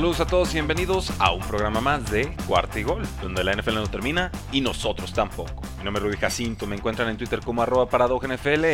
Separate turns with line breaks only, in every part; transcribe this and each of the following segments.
Saludos a todos y bienvenidos a un programa más de Cuarta y Gol, donde la NFL no termina y nosotros tampoco. Mi nombre es Rudy Jacinto, me encuentran en Twitter como arroba NFL.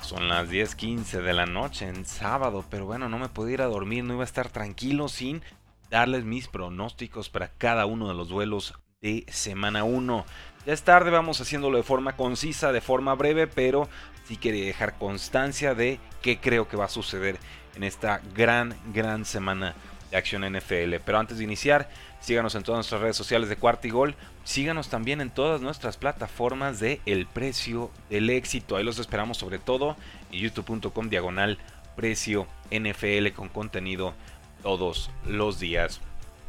Son las 10.15 de la noche en sábado, pero bueno, no me podía ir a dormir, no iba a estar tranquilo sin darles mis pronósticos para cada uno de los duelos de semana 1. Ya es tarde, vamos haciéndolo de forma concisa, de forma breve, pero sí quería dejar constancia de qué creo que va a suceder en esta gran, gran semana de Acción NFL. Pero antes de iniciar, síganos en todas nuestras redes sociales de Cuarta y Gol. Síganos también en todas nuestras plataformas de El Precio del Éxito. Ahí los esperamos sobre todo en youtube.com diagonal precio NFL con contenido todos los días.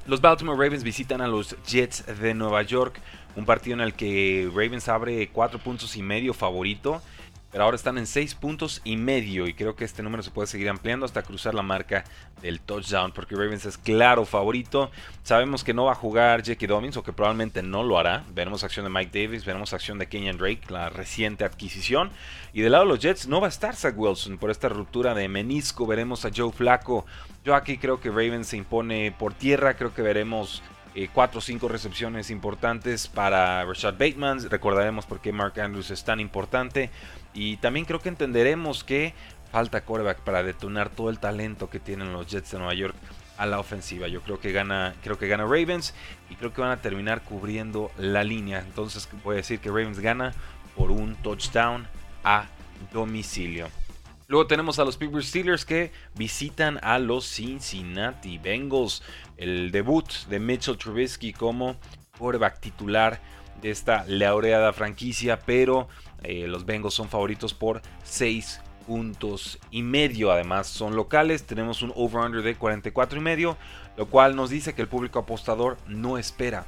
Los Baltimore Ravens visitan a los Jets de Nueva York. Un partido en el que Ravens abre cuatro puntos y medio favorito pero ahora están en 6 puntos y medio y creo que este número se puede seguir ampliando hasta cruzar la marca del touchdown porque Ravens es claro favorito. Sabemos que no va a jugar Jackie Dobbins o que probablemente no lo hará. Veremos acción de Mike Davis, veremos acción de Kenyan Drake, la reciente adquisición. Y del lado de los Jets no va a estar Zach Wilson por esta ruptura de menisco. Veremos a Joe Flacco. Yo aquí creo que Ravens se impone por tierra, creo que veremos 4 o 5 recepciones importantes para Rashad Bateman. Recordaremos por qué Mark Andrews es tan importante. Y también creo que entenderemos que falta coreback para detonar todo el talento que tienen los Jets de Nueva York a la ofensiva. Yo creo que gana, creo que gana Ravens y creo que van a terminar cubriendo la línea. Entonces voy a decir que Ravens gana por un touchdown a domicilio. Luego tenemos a los Pittsburgh Steelers que visitan a los Cincinnati Bengals. El debut de Mitchell Trubisky como quarterback titular de esta laureada franquicia, pero eh, los Bengals son favoritos por 6 puntos y medio. Además, son locales. Tenemos un over-under de 44 y medio, lo cual nos dice que el público apostador no espera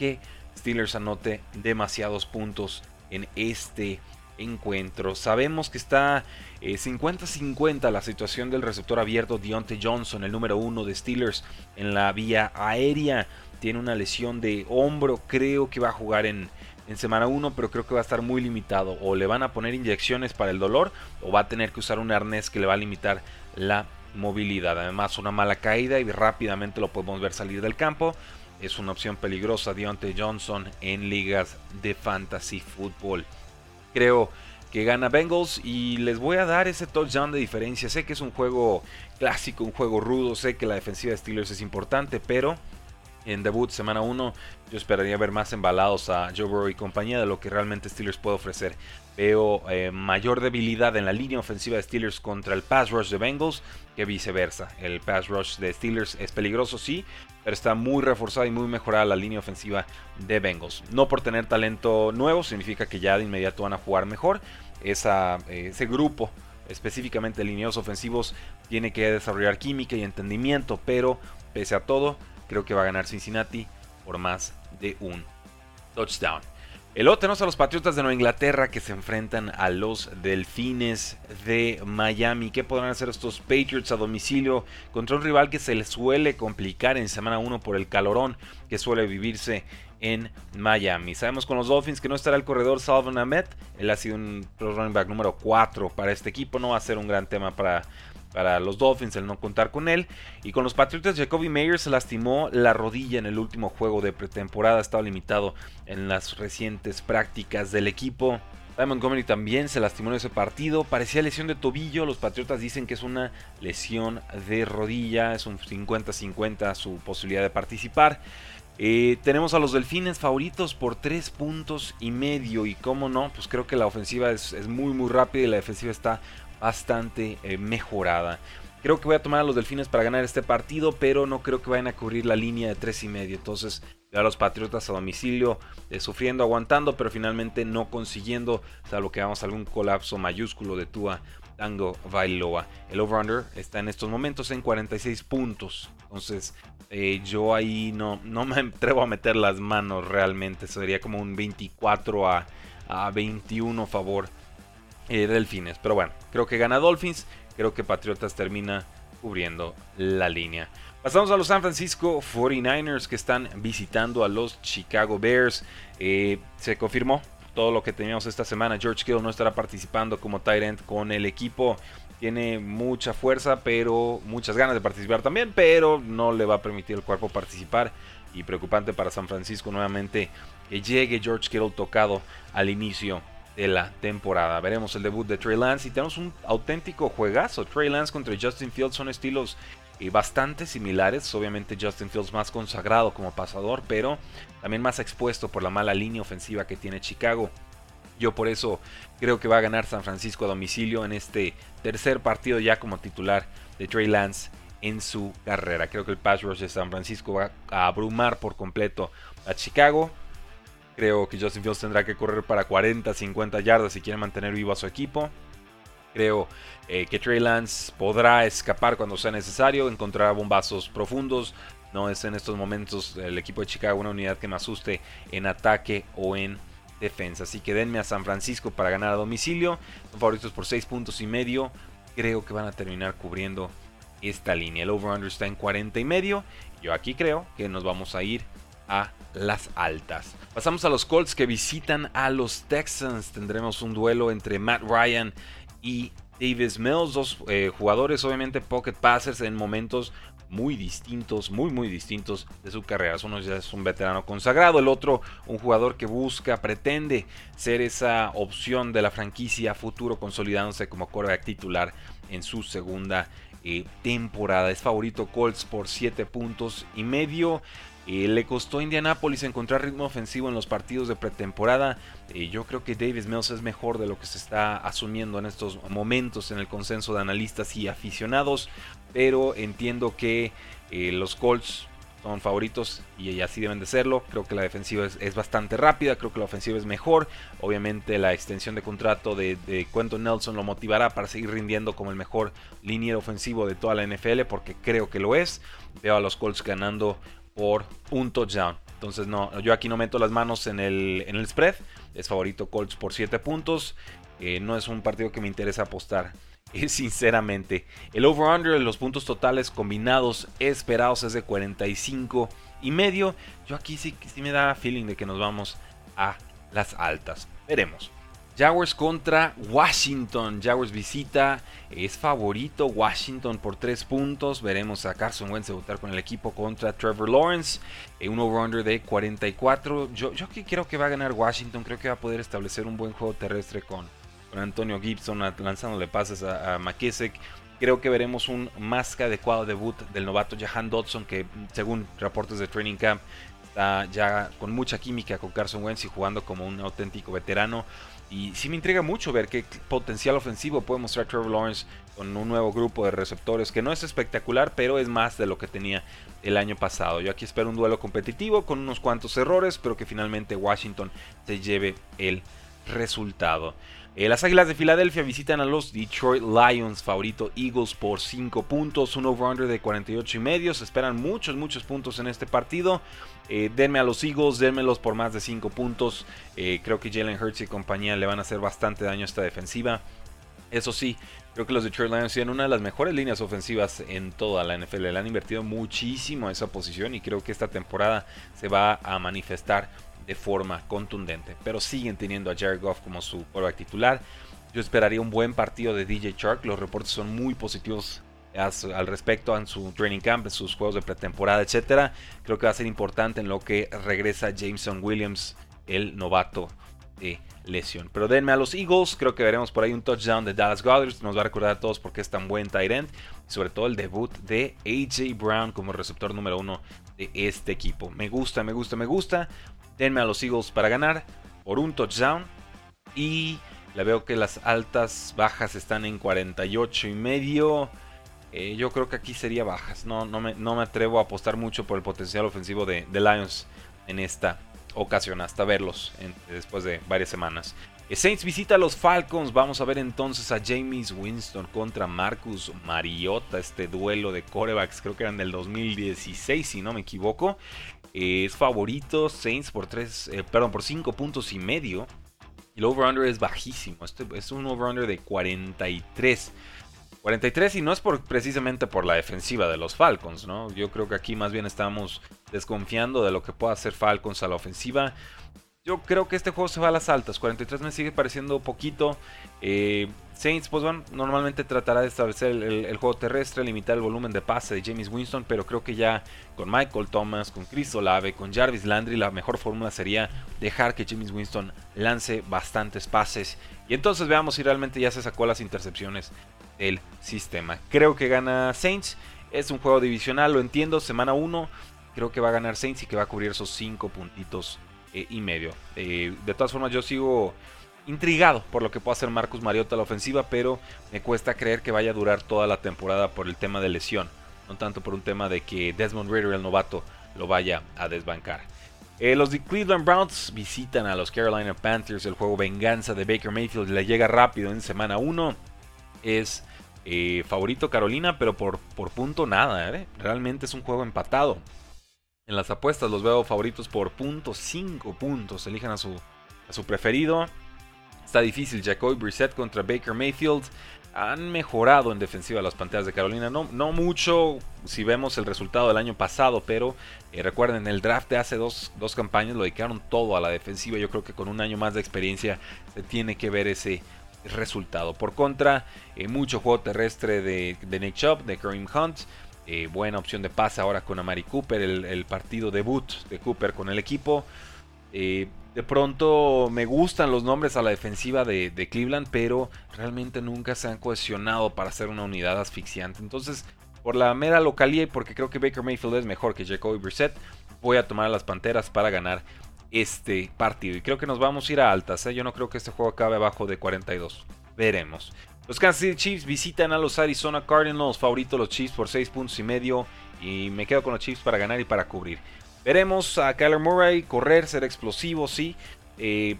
que Steelers anote demasiados puntos en este encuentro. Sabemos que está 50-50 eh, la situación del receptor abierto Deontay Johnson, el número uno de Steelers en la vía aérea. Tiene una lesión de hombro, creo que va a jugar en, en semana 1, pero creo que va a estar muy limitado. O le van a poner inyecciones para el dolor o va a tener que usar un arnés que le va a limitar la movilidad. Además, una mala caída y rápidamente lo podemos ver salir del campo. Es una opción peligrosa Deontay Johnson en ligas de fantasy fútbol. Creo que gana Bengals y les voy a dar ese touchdown de diferencia. Sé que es un juego clásico, un juego rudo, sé que la defensiva de Steelers es importante, pero en debut semana 1 yo esperaría ver más embalados a Joe Burrow y compañía de lo que realmente Steelers puede ofrecer. Veo eh, mayor debilidad en la línea ofensiva de Steelers contra el pass rush de Bengals que viceversa. El pass rush de Steelers es peligroso, sí, pero está muy reforzada y muy mejorada la línea ofensiva de Bengals. No por tener talento nuevo significa que ya de inmediato van a jugar mejor. Esa, eh, ese grupo específicamente de lineos ofensivos tiene que desarrollar química y entendimiento, pero pese a todo Creo que va a ganar Cincinnati por más de un touchdown. El otro tenemos a los Patriotas de Nueva Inglaterra que se enfrentan a los Delfines de Miami. ¿Qué podrán hacer estos Patriots a domicilio contra un rival que se les suele complicar en semana 1 por el calorón que suele vivirse en Miami? Sabemos con los Dolphins que no estará el corredor Salvon Ahmed. Él ha sido un running back número 4 para este equipo. No va a ser un gran tema para para los Dolphins el no contar con él. Y con los Patriotas, Jacoby Meyers se lastimó la rodilla en el último juego de pretemporada. Estaba limitado en las recientes prácticas del equipo. Simon Montgomery también se lastimó en ese partido. Parecía lesión de tobillo. Los Patriotas dicen que es una lesión de rodilla. Es un 50-50 su posibilidad de participar. Eh, tenemos a los Delfines favoritos por 3 puntos y medio. Y cómo no, pues creo que la ofensiva es, es muy muy rápida y la defensiva está bastante eh, mejorada. Creo que voy a tomar a los Delfines para ganar este partido, pero no creo que vayan a cubrir la línea de 3 y medio. Entonces, a los Patriotas a domicilio, eh, sufriendo, aguantando, pero finalmente no consiguiendo, salvo que vamos a algún colapso mayúsculo de Tua Tango Bailoa. El over-under está en estos momentos en 46 puntos. Entonces, eh, yo ahí no, no me atrevo a meter las manos realmente. Sería como un 24 a, a 21 a favor Delfines. Pero bueno, creo que gana Dolphins. Creo que Patriotas termina cubriendo la línea. Pasamos a los San Francisco 49ers que están visitando a los Chicago Bears. Eh, se confirmó todo lo que teníamos esta semana. George Kittle no estará participando como tight end con el equipo. Tiene mucha fuerza, pero muchas ganas de participar también, pero no le va a permitir el cuerpo participar. Y preocupante para San Francisco nuevamente que llegue George Kittle tocado al inicio de la temporada. Veremos el debut de Trey Lance y tenemos un auténtico juegazo. Trey Lance contra Justin Fields son estilos eh, bastante similares. Obviamente Justin Fields más consagrado como pasador, pero también más expuesto por la mala línea ofensiva que tiene Chicago. Yo por eso creo que va a ganar San Francisco a domicilio en este tercer partido ya como titular de Trey Lance en su carrera. Creo que el pass rush de San Francisco va a abrumar por completo a Chicago. Creo que Justin Fields tendrá que correr para 40, 50 yardas si quiere mantener vivo a su equipo. Creo eh, que Trey Lance podrá escapar cuando sea necesario, encontrar bombazos profundos. No es en estos momentos el equipo de Chicago una unidad que me asuste en ataque o en defensa. Así que denme a San Francisco para ganar a domicilio. Son favoritos por 6 puntos y medio. Creo que van a terminar cubriendo esta línea. El over-under está en 40 y medio. Yo aquí creo que nos vamos a ir a las altas. Pasamos a los Colts que visitan a los Texans. Tendremos un duelo entre Matt Ryan y Davis Mills, dos eh, jugadores obviamente pocket passers en momentos muy distintos, muy muy distintos de su carrera. Uno ya es un veterano consagrado, el otro un jugador que busca, pretende ser esa opción de la franquicia futuro consolidándose como quarterback titular en su segunda eh, temporada. Es favorito Colts por 7 puntos y medio. Eh, le costó a Indianapolis encontrar ritmo ofensivo en los partidos de pretemporada. Eh, yo creo que Davis Mills es mejor de lo que se está asumiendo en estos momentos en el consenso de analistas y aficionados. Pero entiendo que eh, los Colts son favoritos y así deben de serlo. Creo que la defensiva es, bastante rápida, creo que la ofensiva es mejor. Obviamente la extensión de contrato de, de Quentin Nelson lo motivará para seguir rindiendo como el mejor liniero ofensivo de toda la NFL porque creo que lo es. Veo a los Colts ganando por un touchdown. Entonces no, yo aquí no meto las manos en el, en el spread. Es favorito Colts por 7 puntos. Eh, no es un partido que me interesa apostar. Eh, sinceramente, el over-under de los puntos totales combinados esperados es de 45 y medio. Yo aquí sí, sí me da feeling de que nos vamos a las altas. Veremos. Jaguars contra Washington. Jaguars visita. Es favorito Washington por 3 puntos. Veremos a Carson Wentz debutar con el equipo contra Trevor Lawrence. Eh, un over-under de 44. Yo, yo creo que va a ganar Washington. Creo que va a poder establecer un buen juego terrestre con, Antonio Gibson lanzándole pases a, a. Creo que veremos un más que adecuado debut del novato Jahan Dodson, que según reportes de Training Camp está ya con mucha química con Carson Wentz y jugando como un auténtico veterano. Y sí me intriga mucho ver qué potencial ofensivo puede mostrar Trevor Lawrence con un nuevo grupo de receptores que no es espectacular, pero es más de lo que tenía el año pasado. Yo aquí espero un duelo competitivo con unos cuantos errores, pero que finalmente Washington se lleve el resultado. Eh, las Águilas de Filadelfia visitan a los Detroit Lions, favorito Eagles por 5 puntos, un over-under de 48 y medio. Se esperan muchos, muchos puntos en este partido. Eh, denme a los Eagles, denmelos por más de 5 puntos. Eh, creo que Jalen Hurts y compañía le van a hacer bastante daño a esta defensiva. Eso sí, creo que los Detroit Lions tienen una de las mejores líneas ofensivas en toda la NFL. Le han invertido muchísimo a esa posición y creo que esta temporada se va a manifestar de forma contundente. Pero siguen teniendo a Jared Goff como su quarterback titular. Yo esperaría un buen partido de DJ Shark. Los reportes son muy positivos al respecto en su training camp, en sus juegos de pretemporada, etcétera. Creo que va a ser importante en lo que regresa Jameson Williams, el novato de lesión. Pero denme a los Eagles, creo que veremos por ahí un touchdown de Dallas Goddard, nos va a recordar a todos porque es tan buen tight end, y sobre todo el debut de AJ Brown como receptor número uno de este equipo. Me gusta, me gusta, me gusta. Denme a los Eagles para ganar por un touchdown. Y le veo que las altas bajas están en 48 y medio. Eh, yo creo que aquí sería bajas. No, no, me, no me atrevo a apostar mucho por el potencial ofensivo de, Lions en esta ocasión, hasta verlos después de varias semanas. Eh, Saints visita a los Falcons. Vamos a ver entonces a James Winston contra Marcus Mariota. Este duelo de corebacks, creo que eran del 2016, si no me equivoco. Eh, es favorito Saints por 3, perdón, por 5 puntos y medio. El over-under es bajísimo. Este es un over-under de 43. 43 y no es por, precisamente por la defensiva de los Falcons, ¿no? Yo creo que aquí más bien estamos desconfiando de lo que pueda hacer Falcons a la ofensiva. Yo creo que este juego se va a las altas. 43 me sigue pareciendo poquito. Eh, Saints, pues bueno, normalmente tratará de establecer el, juego terrestre, limitar el volumen de pase de James Winston, pero creo que ya con Michael Thomas, con Chris Olave, con Jarvis Landry, la mejor fórmula sería dejar que James Winston lance bastantes pases. Y entonces veamos si realmente ya se sacó las intercepciones del sistema. Creo que gana Saints. Es un juego divisional, lo entiendo. Semana 1. Creo que va a ganar Saints y que va a cubrir esos 5 puntitos eh, y medio. Eh, de todas formas, yo sigo intrigado por lo que pueda hacer Marcus Mariota a la ofensiva, pero me cuesta creer que vaya a durar toda la temporada por el tema de lesión, no tanto por un tema de que Desmond Ritter, el novato, lo vaya a desbancar. Eh, los de Cleveland Browns visitan a los Carolina Panthers. El juego venganza de Baker Mayfield le llega rápido en semana 1. Es favorito Carolina, pero por, por punto nada. Realmente es un juego empatado. En las apuestas los veo favoritos por punto 5 puntos. Elijan a su, a su preferido. Está difícil. Jacoby Brissett contra Baker Mayfield. Han mejorado en defensiva las Panteras de Carolina. No, no mucho si vemos el resultado del año pasado, pero eh, recuerden, el draft de hace dos, dos, campañas lo dedicaron todo a la defensiva. Yo creo que con un año más de experiencia se tiene que ver ese resultado. Por contra, eh, mucho juego terrestre de, Nick Chubb, de Kareem Hunt. Eh, buena opción de pase ahora con Amari Cooper, el, partido debut de Cooper con el equipo. Eh, de pronto me gustan los nombres a la defensiva de, Cleveland, pero realmente nunca se han cohesionado para hacer una unidad asfixiante. Entonces, por la mera localía y porque creo que Baker Mayfield es mejor que Jacoby Brissett, voy a tomar a las Panteras para ganar este partido. Y creo que nos vamos a ir a altas. ¿eh? Yo no creo que este juego acabe abajo de 42. Veremos. Los Kansas City Chiefs visitan a los Arizona Cardinals, favoritos los Chiefs por 6 puntos y medio. Y me quedo con los Chiefs para ganar y para cubrir. Veremos a Kyler Murray correr, ser explosivo, sí. Eh,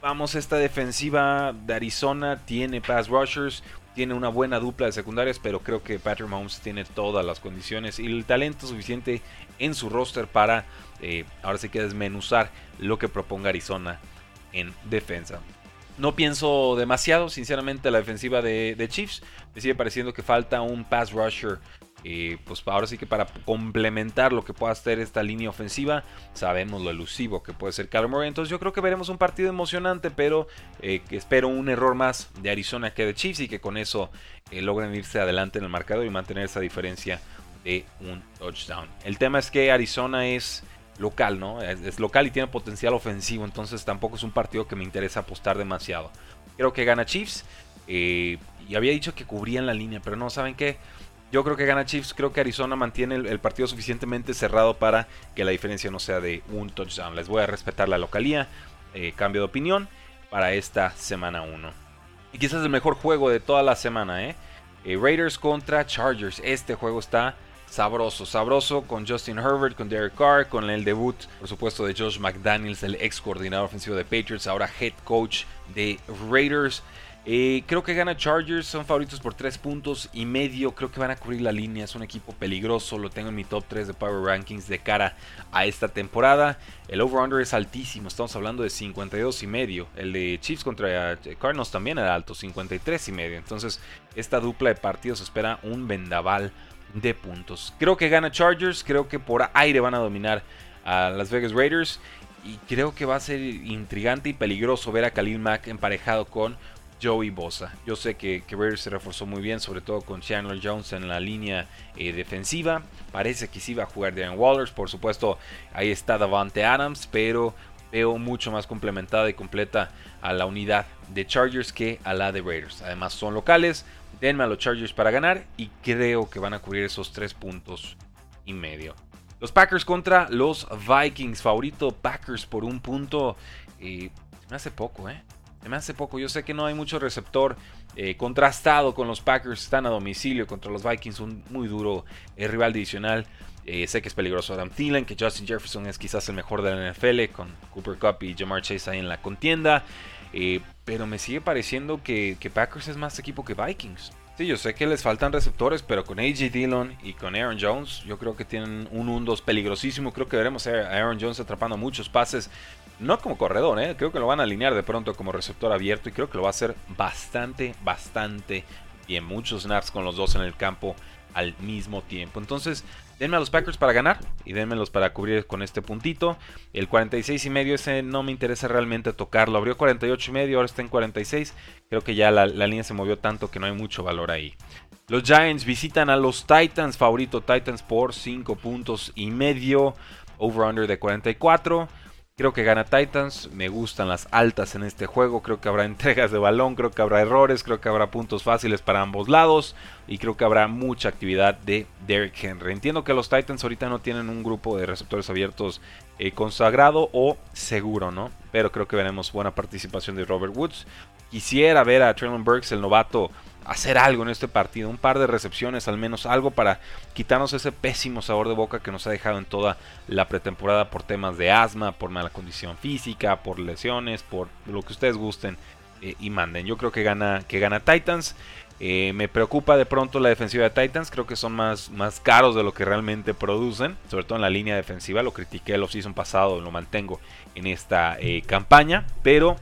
vamos, esta defensiva de Arizona tiene pass rushers, tiene una buena dupla de secundarias, pero creo que Patrick Mahomes tiene todas las condiciones y el talento suficiente en su roster para eh, ahora sí que desmenuzar lo que proponga Arizona en defensa. No pienso demasiado, sinceramente, la defensiva de, Chiefs. Me sigue pareciendo que falta un pass rusher. Eh, pues ahora sí que para complementar lo que pueda hacer esta línea ofensiva, sabemos lo elusivo que puede ser Kyler Murray. Entonces yo creo que veremos un partido emocionante, pero eh, espero un error más de Arizona que de Chiefs y que con eso eh, logren irse adelante en el marcador y mantener esa diferencia de un touchdown. El tema es que Arizona es local, ¿no? Es, local y tiene potencial ofensivo, entonces tampoco es un partido que me interesa apostar demasiado. Creo que gana Chiefs. Eh, y había dicho que cubrían la línea, pero no, ¿saben qué? Yo creo que gana Chiefs, creo que Arizona mantiene el, partido suficientemente cerrado para que la diferencia no sea de un touchdown. Les voy a respetar la localía, eh, cambio de opinión para esta semana 1. Y quizás el mejor juego de toda la semana, ¿eh? ¿eh? Raiders contra Chargers. Este juego está sabroso, sabroso con Justin Herbert, con Derek Carr, con el debut, por supuesto, de Josh McDaniels, el ex coordinador ofensivo de Patriots, ahora head coach de Raiders. Eh, creo que gana Chargers, son favoritos por 3 puntos y medio. Creo que van a cubrir la línea. Es un equipo peligroso. Lo tengo en mi top 3 de Power Rankings de cara a esta temporada. El over-under es altísimo. Estamos hablando de 52 y medio. El de Chiefs contra Cardinals también era alto, 53 y medio. Entonces, esta dupla de partidos espera un vendaval de puntos. Creo que gana Chargers, creo que por aire van a dominar a Las Vegas Raiders y creo que va a ser intrigante y peligroso ver a Khalil Mack emparejado con Joey Bosa. Yo sé que, Raiders se reforzó muy bien, sobre todo con Chandler Jones en la línea eh, defensiva. Parece que sí va a jugar Darren Wallers, por supuesto ahí está Davante Adams, pero veo mucho más complementada y completa a la unidad de Chargers que a la de Raiders. Además son locales, Denme a los Chargers para ganar y creo que van a cubrir esos tres puntos y medio. Los Packers contra los Vikings. Favorito Packers por un punto. Eh, me hace poco, ¿eh? Me hace poco. Yo sé que no hay mucho receptor eh, contrastado con los Packers, están a domicilio contra los Vikings, un muy duro eh, rival divisional. Eh, sé que es peligroso Adam Thielen, que Justin Jefferson es quizás el mejor de la NFL, con Cooper Cup y Jamar Chase ahí en la contienda. pero me sigue pareciendo que, que Packers es más equipo que Vikings. Sí, yo sé que les faltan receptores, pero con AJ Dillon y con Aaron Jones, yo creo que tienen un 1-2 peligrosísimo. Creo que veremos a Aaron Jones atrapando muchos pases, no como corredor, ¿eh? creo que lo van a alinear de pronto como receptor abierto y creo que lo va a hacer bastante, bastante bien. Muchos snaps con los dos en el campo al mismo tiempo. Entonces, denme a los Packers para ganar y denmelos para cubrir con este puntito. El 46 y medio, ese no me interesa realmente tocarlo. Abrió 48 y medio, ahora está en 46. Creo que ya la, línea se movió tanto que no hay mucho valor ahí. Los Giants visitan a los Titans, favorito Titans por 5 puntos y medio. Over-under de 44. Creo que gana Titans, me gustan las altas en este juego, creo que habrá entregas de balón, creo que habrá errores, creo que habrá puntos fáciles para ambos lados y creo que habrá mucha actividad de Derrick Henry. Entiendo que los Titans ahorita no tienen un grupo de receptores abiertos eh, consagrado o seguro, ¿no? Pero creo que veremos buena participación de Robert Woods. Quisiera ver a Traylon Burks, el novato, hacer algo en este partido, un par de recepciones al menos, algo para quitarnos ese pésimo sabor de boca que nos ha dejado en toda la pretemporada por temas de asma, por mala condición física, por lesiones, por lo que ustedes gusten eh, y manden. Yo creo que gana, que gana Titans. Eh, me preocupa de pronto la defensiva de Titans, creo que son más, más caros de lo que realmente producen, sobre todo en la línea defensiva, lo critiqué el offseason pasado, lo mantengo en esta eh, campaña, pero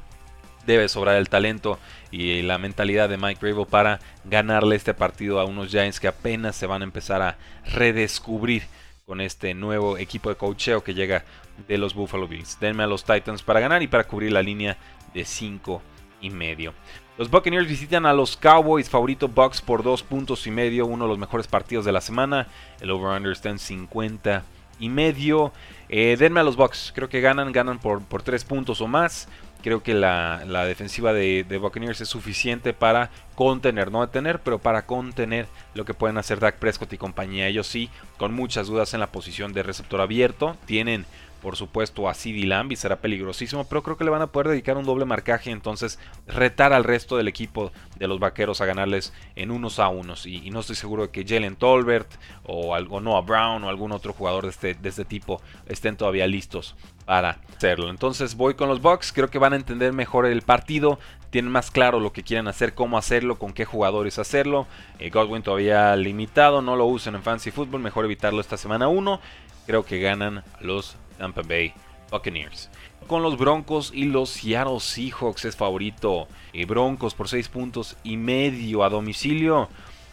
debe sobrar el talento y la mentalidad de Mike Grable para ganarle este partido a unos Giants que apenas se van a empezar a redescubrir con este nuevo equipo de coacheo que llega de los Buffalo Bills. Denme a los Titans para ganar y para cubrir la línea de 5 y medio. Los Buccaneers visitan a los Cowboys, favorito Bucks por 2 puntos y medio, uno de los mejores partidos de la semana. El over-under está en 50 y medio. Eh, denme a los Bucks, creo que ganan, ganan por, por 3 puntos o más. Creo que la, defensiva de, Buccaneers es suficiente para contener, no detener, pero para contener lo que pueden hacer Dak Prescott y compañía. Ellos sí, con muchas dudas en la posición de receptor abierto. Tienen por supuesto a CD Lamb y será peligrosísimo, pero creo que le van a poder dedicar un doble marcaje, entonces retar al resto del equipo de los vaqueros a ganarles en unos a unos. Y, no estoy seguro de que Jalen Tolbert o, algo, Noah Brown o algún otro jugador de este, de este tipo estén todavía listos para hacerlo. Entonces voy con los Bucks, creo que van a entender mejor el partido, tienen más claro lo que quieren hacer, cómo hacerlo, con qué jugadores hacerlo. Eh, Godwin todavía limitado, no lo usen en Fancy Football, mejor evitarlo esta semana 1. Creo que ganan los Tampa Bay Buccaneers. Con los Broncos y los Seattle Seahawks es favorito. Eh, Broncos por 6 puntos y medio a domicilio.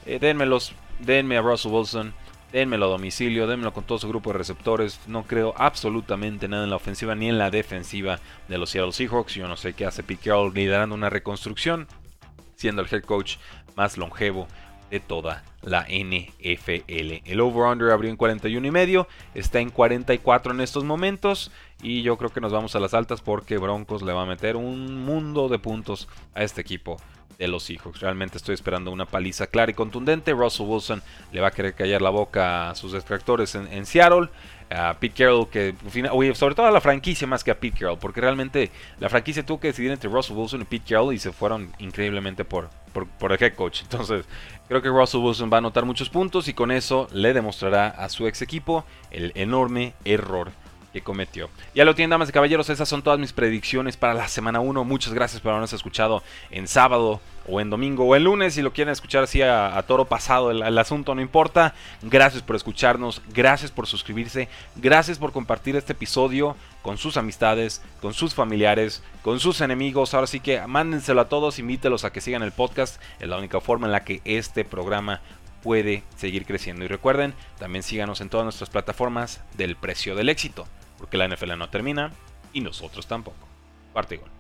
Eh, denmelos, denme a Russell Wilson. Denmelo a domicilio, denmelo con todo su grupo de receptores. No creo absolutamente nada en la ofensiva ni en la defensiva de los Seattle Seahawks. Yo no sé qué hace Pete Carroll liderando una reconstrucción, siendo el head coach más longevo de toda la NFL. El over-under abrió en 41 y medio, está en 44 en estos momentos y yo creo que nos vamos a las altas porque Broncos le va a meter un mundo de puntos a este equipo de los Seahawks. Realmente estoy esperando una paliza clara y contundente. Russell Wilson le va a querer callar la boca a sus extractores en Seattle a Pete Carroll, que sobre todo a la franquicia más que a Pete Carroll, porque realmente la franquicia tuvo que decidir entre Russell Wilson y Pete Carroll y se fueron increíblemente por, por, el head coach. Entonces, creo que Russell Wilson va a anotar muchos puntos y con eso le demostrará a su ex equipo el enorme error cometió. Ya lo tienen, damas y caballeros, esas son todas mis predicciones para la semana 1. Muchas gracias por habernos escuchado en sábado o en domingo o en lunes. Si lo quieren escuchar así a, toro pasado, el, asunto no importa. Gracias por escucharnos, gracias por suscribirse, gracias por compartir este episodio con sus amistades, con sus familiares, con sus enemigos. Ahora sí que mándenselo a todos, invítelos a que sigan el podcast. Es la única forma en la que este programa puede seguir creciendo. Y recuerden, también síganos en todas nuestras plataformas del precio del éxito, porque la NFL no termina y nosotros tampoco. Parte gol.